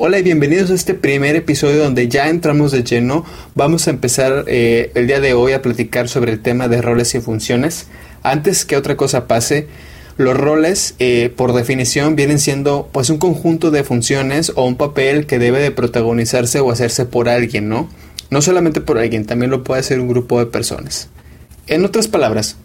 Hola y bienvenidos a este primer episodio donde ya entramos de lleno. Vamos a empezar eh, el día de hoy a platicar sobre el tema de roles y funciones. Antes que otra cosa pase, los roles eh, por definición vienen siendo pues un conjunto de funciones o un papel que debe de protagonizarse o hacerse por alguien, ¿no? No solamente por alguien, también lo puede hacer un grupo de personas. En otras palabras,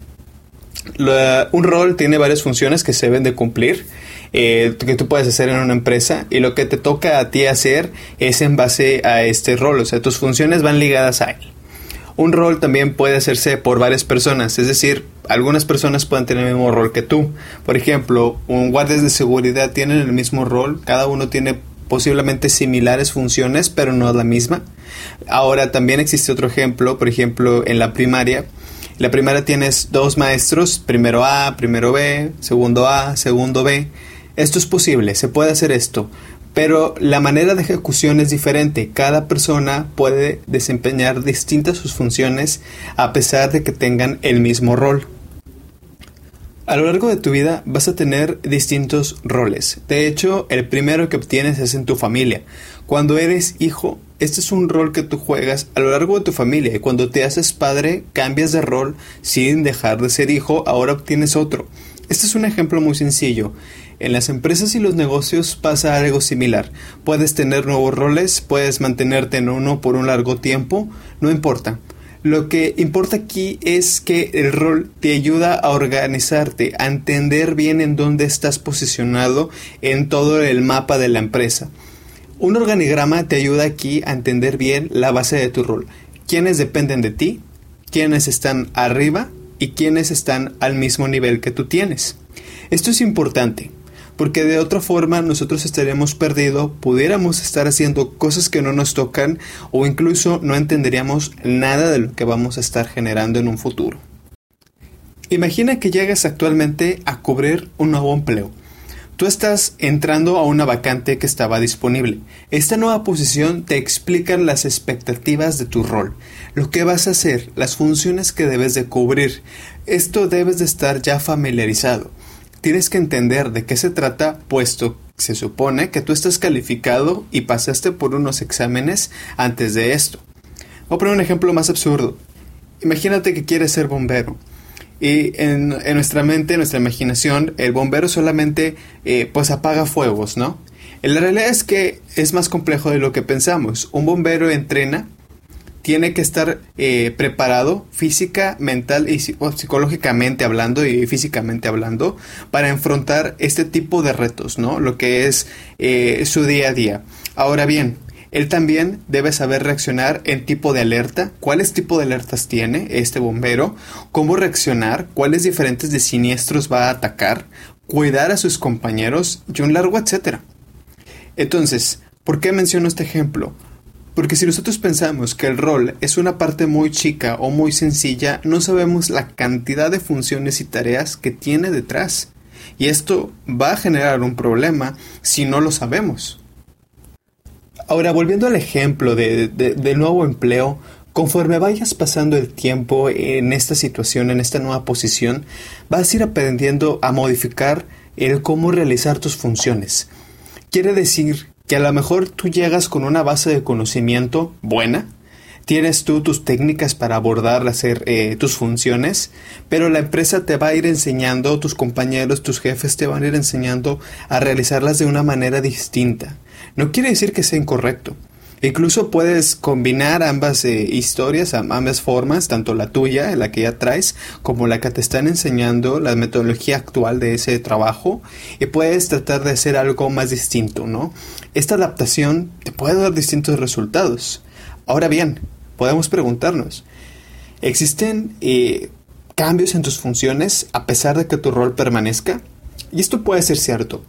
un rol tiene varias funciones que se deben de cumplir eh, que tú puedes hacer en una empresa y lo que te toca a ti hacer es en base a este rol, o sea, tus funciones van ligadas a él. Un rol también puede hacerse por varias personas, es decir, algunas personas pueden tener el mismo rol que tú. Por ejemplo, un guardias de seguridad tienen el mismo rol, cada uno tiene posiblemente similares funciones, pero no la misma. Ahora también existe otro ejemplo, por ejemplo, en la primaria. La primaria tienes dos maestros, primero A, primero B, segundo A, segundo B. Esto es posible, se puede hacer esto, pero la manera de ejecución es diferente. Cada persona puede desempeñar distintas sus funciones a pesar de que tengan el mismo rol. A lo largo de tu vida vas a tener distintos roles. De hecho, el primero que obtienes es en tu familia. Cuando eres hijo, este es un rol que tú juegas a lo largo de tu familia y cuando te haces padre cambias de rol sin dejar de ser hijo, ahora obtienes otro. Este es un ejemplo muy sencillo. En las empresas y los negocios pasa algo similar. Puedes tener nuevos roles, puedes mantenerte en uno por un largo tiempo, no importa. Lo que importa aquí es que el rol te ayuda a organizarte, a entender bien en dónde estás posicionado en todo el mapa de la empresa. Un organigrama te ayuda aquí a entender bien la base de tu rol. Quiénes dependen de ti, quiénes están arriba y quiénes están al mismo nivel que tú tienes. Esto es importante porque de otra forma nosotros estaríamos perdidos, pudiéramos estar haciendo cosas que no nos tocan o incluso no entenderíamos nada de lo que vamos a estar generando en un futuro. Imagina que llegas actualmente a cubrir un nuevo empleo. Tú estás entrando a una vacante que estaba disponible. Esta nueva posición te explica las expectativas de tu rol, lo que vas a hacer, las funciones que debes de cubrir. Esto debes de estar ya familiarizado tienes que entender de qué se trata, puesto se supone que tú estás calificado y pasaste por unos exámenes antes de esto. Voy a poner un ejemplo más absurdo. Imagínate que quieres ser bombero. Y en, nuestra mente, en nuestra imaginación, el bombero solamente eh, pues apaga fuegos, ¿no? La realidad es que es más complejo de lo que pensamos. Un bombero entrena tiene que estar eh, preparado física, mental y psicológicamente hablando y físicamente hablando para enfrentar este tipo de retos, ¿no? Lo que es eh, su día a día. Ahora bien, él también debe saber reaccionar en tipo de alerta, cuáles tipo de alertas tiene este bombero, cómo reaccionar, cuáles diferentes de siniestros va a atacar, cuidar a sus compañeros y un largo etcétera. Entonces, ¿por qué menciono este ejemplo? Porque si nosotros pensamos que el rol es una parte muy chica o muy sencilla, no sabemos la cantidad de funciones y tareas que tiene detrás. Y esto va a generar un problema si no lo sabemos. Ahora, volviendo al ejemplo de, nuevo empleo, conforme vayas pasando el tiempo en esta situación, en esta nueva posición, vas a ir aprendiendo a modificar el cómo realizar tus funciones. Quiere decir que a lo mejor tú llegas con una base de conocimiento buena, tienes tú tus técnicas para abordar, hacer eh, tus funciones, pero la empresa te va a ir enseñando, tus compañeros, tus jefes te van a ir enseñando a realizarlas de una manera distinta. No quiere decir que sea incorrecto, Incluso puedes combinar ambas eh, historias, ambas formas, tanto la tuya, la que ya traes, como la que te están enseñando, la metodología actual de ese trabajo, y puedes tratar de hacer algo más distinto, ¿no? Esta adaptación te puede dar distintos resultados. Ahora bien, podemos preguntarnos, ¿existen eh, cambios en tus funciones a pesar de que tu rol permanezca? Y esto puede ser cierto,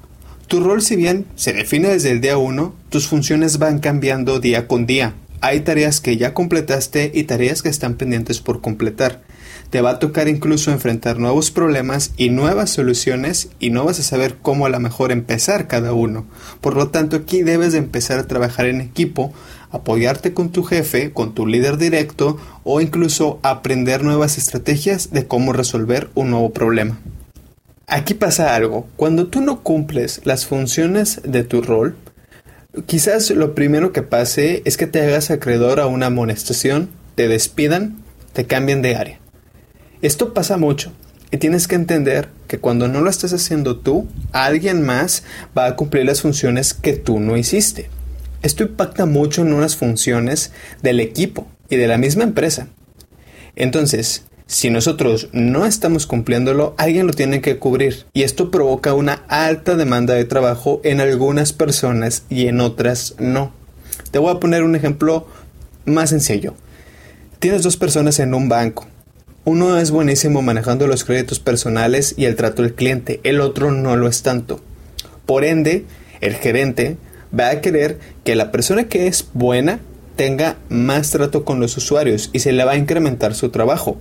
tu rol, si bien se define desde el día 1, tus funciones van cambiando día con día. Hay tareas que ya completaste y tareas que están pendientes por completar. Te va a tocar incluso enfrentar nuevos problemas y nuevas soluciones y no vas a saber cómo a lo mejor empezar cada uno. Por lo tanto, aquí debes de empezar a trabajar en equipo, apoyarte con tu jefe, con tu líder directo o incluso aprender nuevas estrategias de cómo resolver un nuevo problema. Aquí pasa algo. Cuando tú no cumples las funciones de tu rol, Quizás lo primero que pase es que te hagas acreedor a una amonestación, te despidan, te cambien de área. Esto pasa mucho y tienes que entender que cuando no lo estás haciendo tú, alguien más va a cumplir las funciones que tú no hiciste. Esto impacta mucho en unas funciones del equipo y de la misma empresa. Entonces, si nosotros no estamos cumpliéndolo, alguien lo tiene que cubrir y esto provoca una alta demanda de trabajo en algunas personas y en otras no. Te voy a poner un ejemplo más sencillo. Tienes dos personas en un banco. Uno es buenísimo manejando los créditos personales y el trato del cliente, el otro no lo es tanto. Por ende, el gerente va a querer que la persona que es buena tenga más trato con los usuarios y se le va a incrementar su trabajo.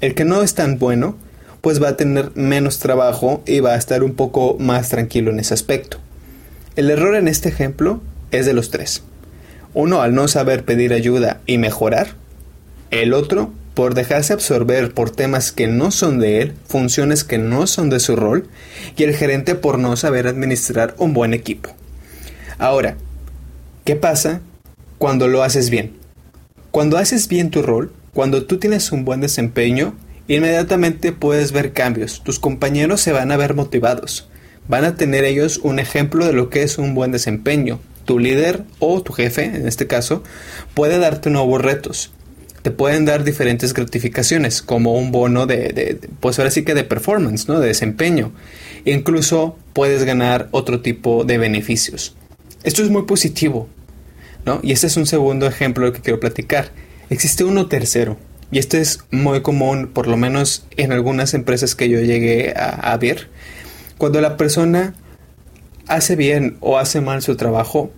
El que no es tan bueno, pues va a tener menos trabajo y va a estar un poco más tranquilo en ese aspecto. El error en este ejemplo es de los tres. Uno al no saber pedir ayuda y mejorar. El otro por dejarse absorber por temas que no son de él, funciones que no son de su rol. Y el gerente por no saber administrar un buen equipo. Ahora, ¿qué pasa cuando lo haces bien? Cuando haces bien tu rol, cuando tú tienes un buen desempeño, inmediatamente puedes ver cambios. Tus compañeros se van a ver motivados. Van a tener ellos un ejemplo de lo que es un buen desempeño. Tu líder o tu jefe, en este caso, puede darte nuevos retos. Te pueden dar diferentes gratificaciones, como un bono de, pues ahora sí que de performance, ¿no? De desempeño. Incluso puedes ganar otro tipo de beneficios. Esto es muy positivo, ¿no? Y este es un segundo ejemplo que quiero platicar. Existe uno tercero, y esto es muy común, por lo menos en algunas empresas que yo llegué a, ver. Cuando la persona hace bien o hace mal su trabajo,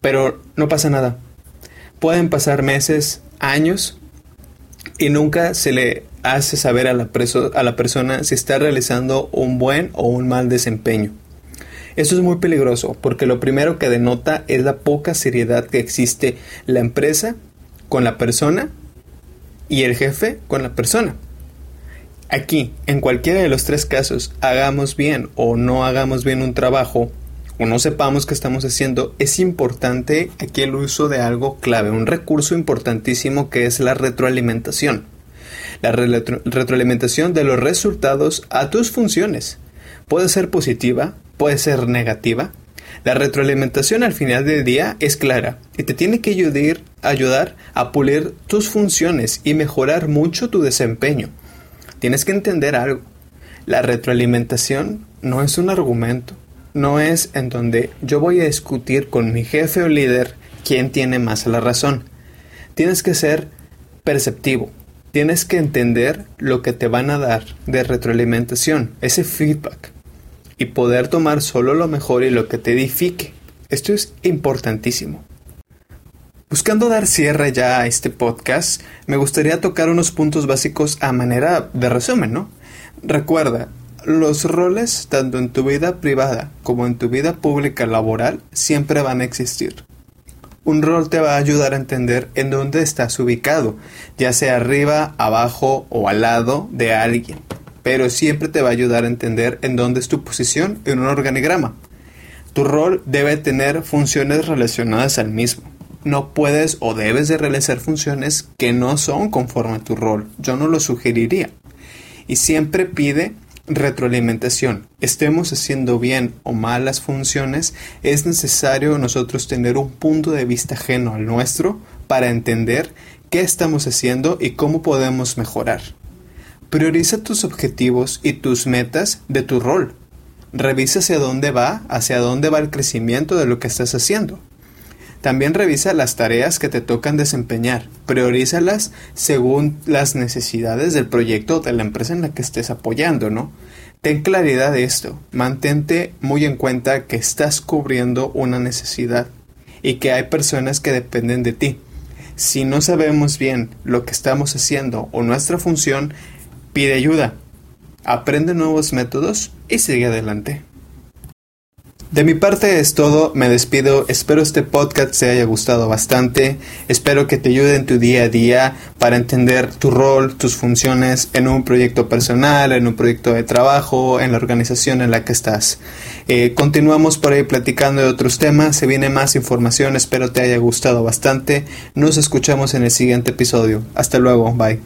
pero no pasa nada. Pueden pasar meses, años, y nunca se le hace saber a la, a la persona si está realizando un buen o un mal desempeño. Esto es muy peligroso porque lo primero que denota es la poca seriedad que existe la empresa con la persona y el jefe con la persona. Aquí, en cualquiera de los tres casos, hagamos bien o no hagamos bien un trabajo o no sepamos qué estamos haciendo, es importante aquí el uso de algo clave, un recurso importantísimo que es la retroalimentación. La retroalimentación de los resultados a tus funciones. Puede ser positiva, puede ser negativa. La retroalimentación al final del día es clara y te tiene que ayudar, a pulir tus funciones y mejorar mucho tu desempeño. Tienes que entender algo. La retroalimentación no es un argumento, no es en donde yo voy a discutir con mi jefe o líder quién tiene más la razón. Tienes que ser perceptivo, tienes que entender lo que te van a dar de retroalimentación, ese feedback y poder tomar solo lo mejor y lo que te edifique. Esto es importantísimo. Buscando dar cierre ya a este podcast, me gustaría tocar unos puntos básicos a manera de resumen, ¿no? Recuerda, los roles, tanto en tu vida privada como en tu vida pública laboral, siempre van a existir. Un rol te va a ayudar a entender en dónde estás ubicado, ya sea arriba, abajo o al lado de alguien pero siempre te va a ayudar a entender en dónde es tu posición en un organigrama. Tu rol debe tener funciones relacionadas al mismo. No puedes o debes de realizar funciones que no son conforme a tu rol. Yo no lo sugeriría. Y siempre pide retroalimentación. Estemos haciendo bien o mal las funciones, es necesario nosotros tener un punto de vista ajeno al nuestro para entender qué estamos haciendo y cómo podemos mejorar. Prioriza tus objetivos y tus metas de tu rol. Revisa hacia dónde va, hacia dónde va el crecimiento de lo que estás haciendo. También revisa las tareas que te tocan desempeñar. Priorízalas según las necesidades del proyecto o de la empresa en la que estés apoyando, ¿no? Ten claridad de esto. Mantente muy en cuenta que estás cubriendo una necesidad y que hay personas que dependen de ti. Si no sabemos bien lo que estamos haciendo o nuestra función, Pide ayuda, aprende nuevos métodos y sigue adelante. De mi parte es todo, me despido, espero este podcast te haya gustado bastante, espero que te ayude en tu día a día para entender tu rol, tus funciones en un proyecto personal, en un proyecto de trabajo, en la organización en la que estás. Eh, continuamos por ahí platicando de otros temas, se viene más información, espero te haya gustado bastante, nos escuchamos en el siguiente episodio, hasta luego, bye.